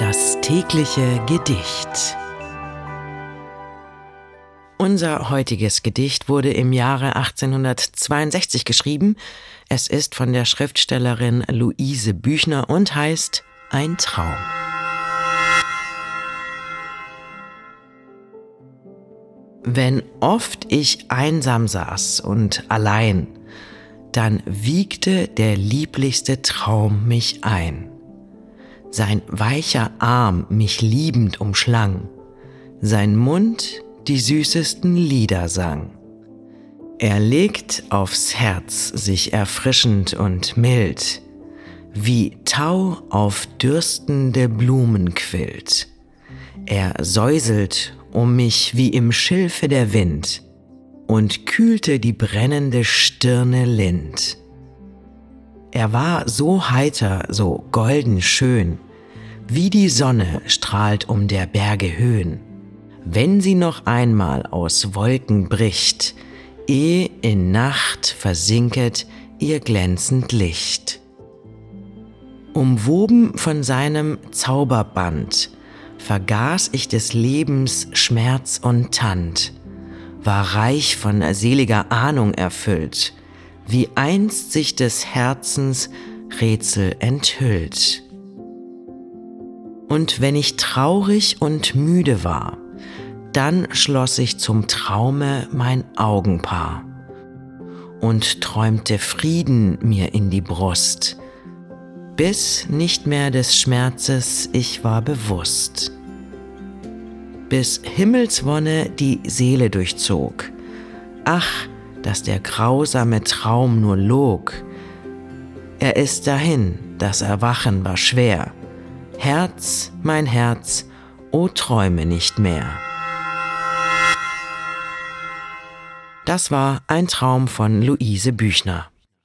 Das tägliche Gedicht. Unser heutiges Gedicht wurde im Jahre 1862 geschrieben. Es ist von der Schriftstellerin Luise Büchner und heißt Ein Traum. Wenn oft ich einsam saß und allein, dann wiegte der lieblichste Traum mich ein. Sein weicher Arm mich liebend umschlang, sein Mund die süßesten Lieder sang. Er legt aufs Herz sich erfrischend und mild, wie Tau auf dürstende Blumen quillt. Er säuselt um mich wie im Schilfe der Wind und kühlte die brennende Stirne lind. Er war so heiter, so golden schön, wie die Sonne strahlt um der Berge Höhen, wenn sie noch einmal aus Wolken bricht, eh in Nacht versinket ihr glänzend Licht. Umwoben von seinem Zauberband, vergaß ich des Lebens Schmerz und Tand, war reich von seliger Ahnung erfüllt, wie einst sich des Herzens Rätsel enthüllt. Und wenn ich traurig und müde war, dann schloss ich zum Traume mein Augenpaar und träumte Frieden mir in die Brust, bis nicht mehr des Schmerzes ich war bewusst. Bis Himmelswonne die Seele durchzog. Ach, dass der grausame Traum nur log. Er ist dahin, das Erwachen war schwer. Herz, mein Herz, o träume nicht mehr. Das war ein Traum von Luise Büchner.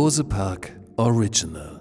Bose Park Original